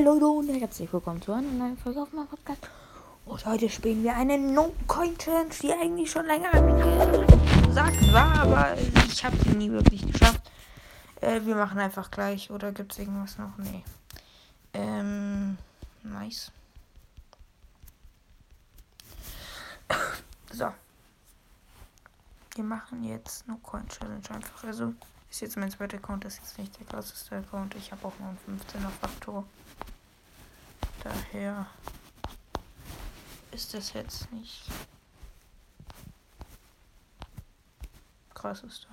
Hi Leute und herzlich willkommen zu einer neuen Folge auf meinem Podcast. Und heute spielen wir eine No-Coin-Challenge, die eigentlich schon länger gesagt war, aber ich habe sie nie wirklich geschafft. Äh, wir machen einfach gleich. Oder gibt es irgendwas noch? Nee. Ähm, nice. so. Wir machen jetzt No-Coin-Challenge einfach. Also ist jetzt mein zweiter Account, das ist jetzt nicht der krasseste Account. Ich habe auch noch einen 15er Faktor. Daher ist das jetzt nicht krasseste.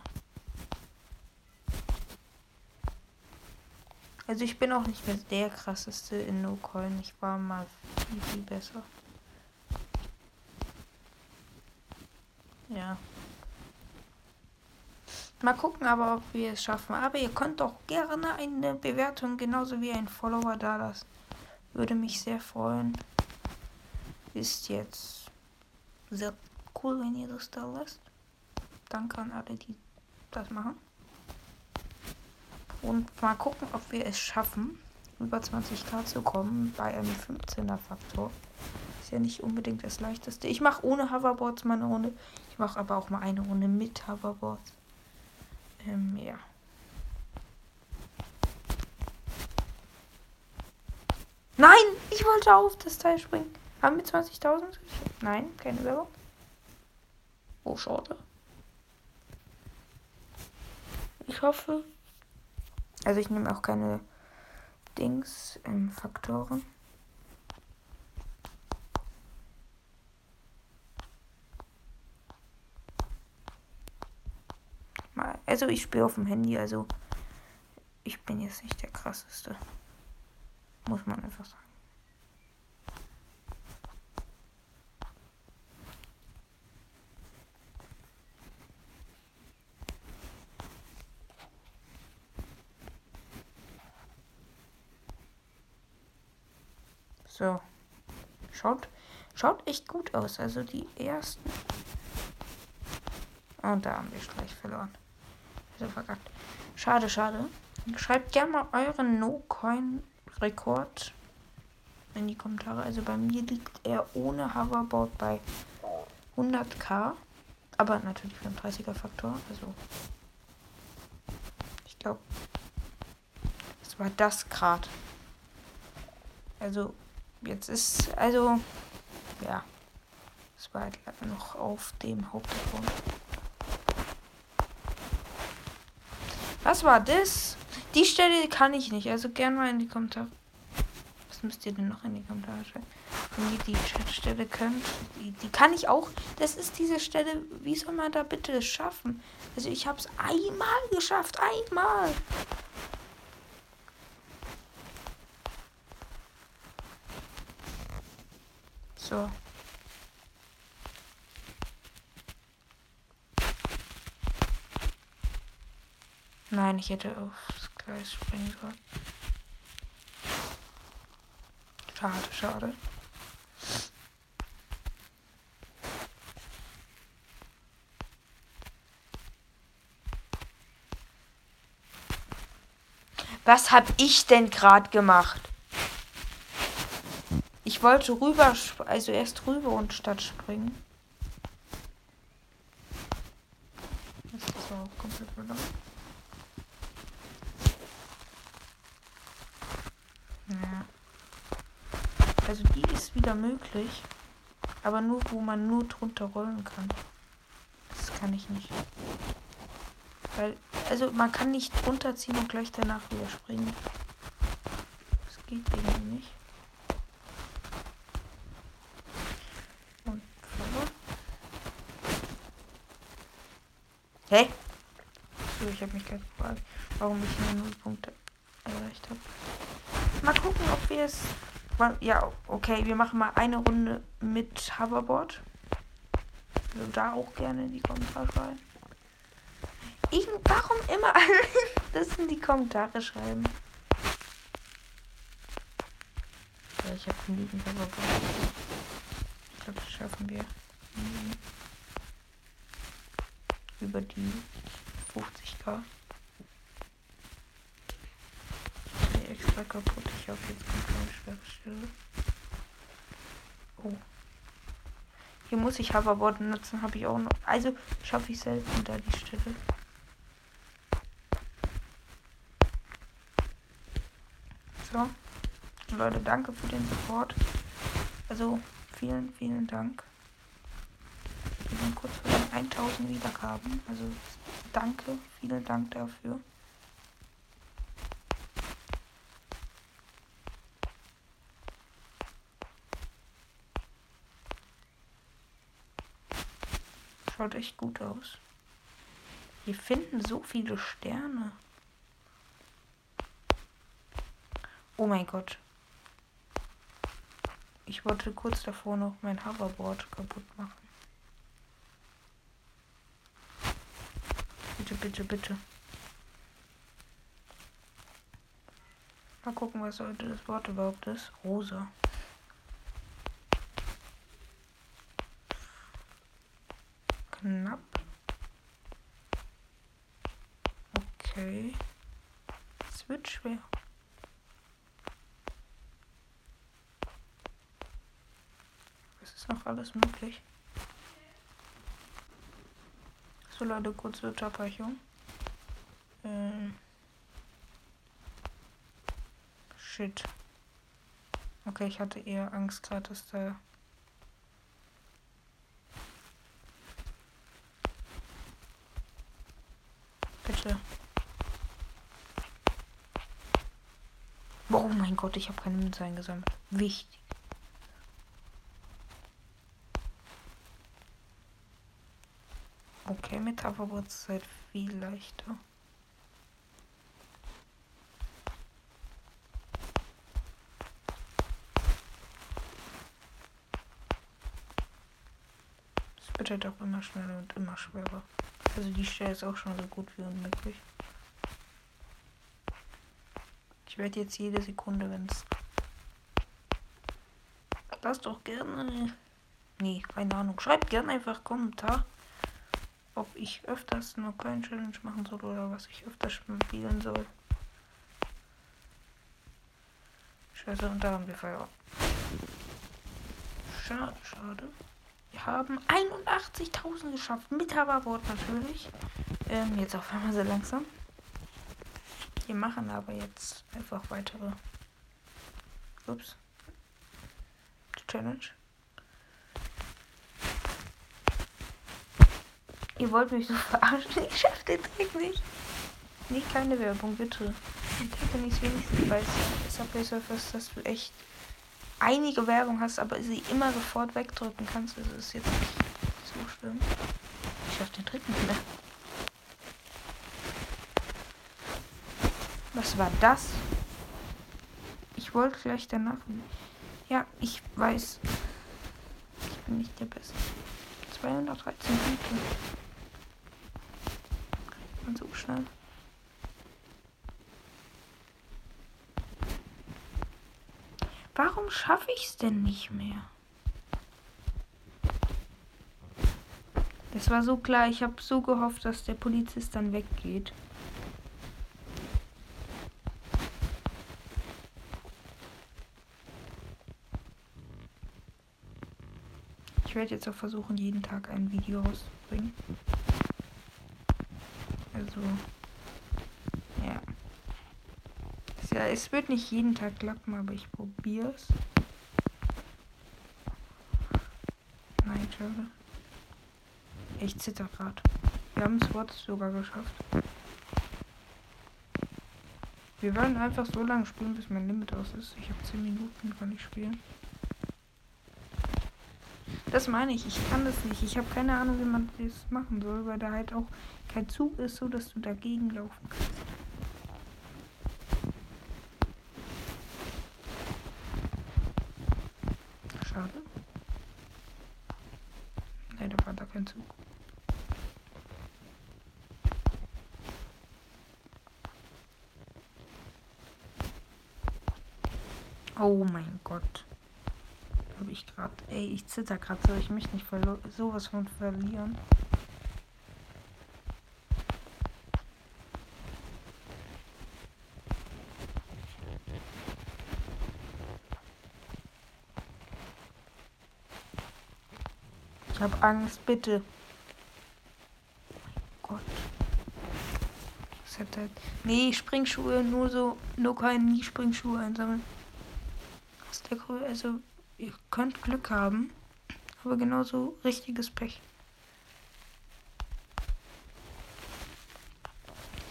Also ich bin auch nicht mehr der krasseste in No Coin. Ich war mal viel, viel besser. Ja. Mal gucken aber, ob wir es schaffen. Aber ihr könnt doch gerne eine Bewertung genauso wie ein Follower da lassen. Würde mich sehr freuen. Ist jetzt sehr cool, wenn ihr das da lasst. Danke an alle, die das machen. Und mal gucken, ob wir es schaffen, über 20k zu kommen bei einem 15er Faktor. Ist ja nicht unbedingt das leichteste. Ich mache ohne Hoverboards mal eine Runde. Ich mache aber auch mal eine Runde mit Hoverboards. Ähm, ja. Nein, ich wollte auf das Teil springen. Haben wir 20.000? Nein, keine Werbung. Oh, schade. Ich hoffe. Also ich nehme auch keine Dings, ähm, Faktoren. Also ich spiele auf dem Handy, also ich bin jetzt nicht der krasseste. Muss man einfach sagen. So. Schaut, schaut echt gut aus. Also die ersten. Und da haben wir gleich verloren. Also verkackt. Schade, schade. Schreibt gerne mal euren No-Coin-Rekord in die Kommentare. Also bei mir liegt er ohne Hoverboard bei 100k. Aber natürlich beim 30er Faktor. Also ich glaube, es war das Grad. Also jetzt ist, also ja, es war halt noch auf dem Hauptaccount. Was war das? Die Stelle kann ich nicht. Also gerne mal in die Kommentare. Was müsst ihr denn noch in die Kommentare schreiben? Wenn ihr die Chatstelle könnt. Die, die kann ich auch. Das ist diese Stelle. Wie soll man da bitte schaffen? Also ich habe es einmal geschafft. Einmal. So. Nein, ich hätte aufs Gleis springen sollen. Schade, schade. Was hab ich denn gerade gemacht? Ich wollte rüber, also erst rüber und statt springen. Das war auch komplett verloren. Ja. Also die ist wieder möglich. Aber nur, wo man nur drunter rollen kann. Das kann ich nicht. Weil, also man kann nicht runterziehen und gleich danach wieder springen. Das geht irgendwie nicht. Und. Hä? So, ich habe mich gerade gefragt, warum ich nur 0 Punkte erreicht habe. Mal gucken, ob wir es. Ja, okay, wir machen mal eine Runde mit Hoverboard. Also da auch gerne in die Kommentare schreiben. Ich, warum immer das in die Kommentare schreiben? Ja, ich habe genügend Hoverboard. Ich glaube, das schaffen wir. Mhm. Über die 50k. Extra kaputt. Ich habe jetzt keine schwere Stelle. Oh. Hier muss ich Hoverboard nutzen, habe ich auch noch. Also schaffe ich selten da die Stelle. So. Leute, danke für den Support. Also vielen, vielen Dank. Wir sind kurz vor den 1000 Wiedergaben. Also danke, vielen Dank dafür. Schaut echt gut aus. Wir finden so viele Sterne. Oh mein Gott. Ich wollte kurz davor noch mein Hoverboard kaputt machen. Bitte, bitte, bitte. Mal gucken, was heute das Wort überhaupt ist. Rosa. Knapp. Okay. Es wird schwer. noch alles möglich. So Leute, kurze Unterbrechung. Ähm. Shit. Okay, ich hatte eher Angst gerade, dass da Bitte. Oh mein Gott, ich habe keine Münze eingesammelt. Wichtig. Okay, mit Hoverboard-Zeit viel leichter. Es wird halt auch immer schneller und immer schwerer. Also die Stelle ist auch schon so gut wie unmöglich. Ich werde jetzt jede Sekunde, wenn es. Lasst doch gerne. Nee, keine Ahnung. Schreibt gerne einfach Kommentar ob ich öfters nur kein Challenge machen soll oder was ich öfters spielen soll. Scheiße, und da haben wir Feuer. Schade, schade. Wir haben 81.000 geschafft. Mit Hoverboard natürlich. Ähm, jetzt auf einmal sehr langsam. Wir machen aber jetzt einfach weitere. Ups. Challenge. Ihr wollt mich so verarschen. Ich schaff den Trick nicht. Nicht keine Werbung, bitte. Ich wenn ich es wenigstens weiß. Subway Surfers, dass du echt einige Werbung hast, aber sie immer sofort wegdrücken kannst. Das ist jetzt nicht so schlimm. Ich schaff den Trick nicht mehr. Was war das? Ich wollte gleich danach. Ja, ich weiß. Ich bin nicht der Beste. 213 Punkte man so schnell. Warum schaffe ich es denn nicht mehr? Es war so klar, ich habe so gehofft, dass der Polizist dann weggeht. Ich werde jetzt auch versuchen, jeden Tag ein Video rauszubringen. Also, ja. Ja. Es wird nicht jeden Tag klappen, aber ich probiere es. Nein, schade. Ich zitter gerade. Wir haben es Wort sogar geschafft. Wir werden einfach so lange spielen, bis mein Limit aus ist. Ich habe 10 Minuten, kann ich spielen. Das meine ich, ich kann das nicht. Ich habe keine Ahnung, wie man das machen soll, weil da halt auch kein Zug ist, so dass du dagegen laufen kannst. Schade. Nein, da war da kein Zug. Oh mein Gott. Habe ich gerade. Ey, ich zitter gerade so. Ich möchte nicht sowas von verlieren. Habe Angst, bitte. Gott. Das halt nee, Springschuhe, nur so, nur keine nie Springschuhe einsammeln. Aus der Größe, also ihr könnt Glück haben, aber genauso richtiges Pech.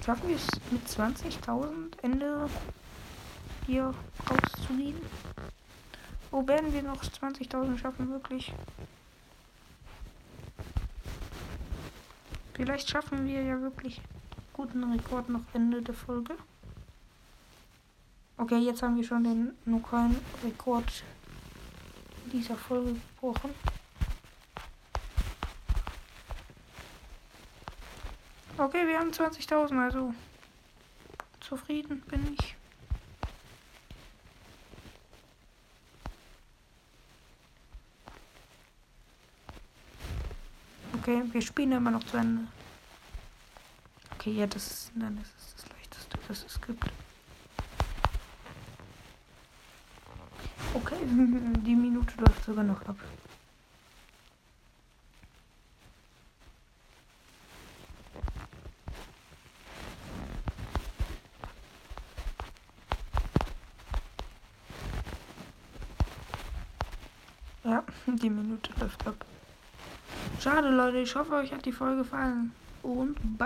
Schaffen wir es mit 20.000 Ende hier rauszugehen? Wo werden wir noch 20.000 schaffen, wirklich? Vielleicht schaffen wir ja wirklich guten Rekord noch Ende der Folge. Okay, jetzt haben wir schon den lokalen Rekord dieser Folge gebrochen. Okay, wir haben 20.000, also zufrieden bin ich. Okay, wir spielen immer noch zu Ende. Okay, ja, das ist, dann ist es das leichteste, das es gibt. Okay, die Minute läuft sogar noch ab. Ja, die Minute läuft ab. Schade, Leute. Ich hoffe, euch hat die Folge gefallen. Und bye.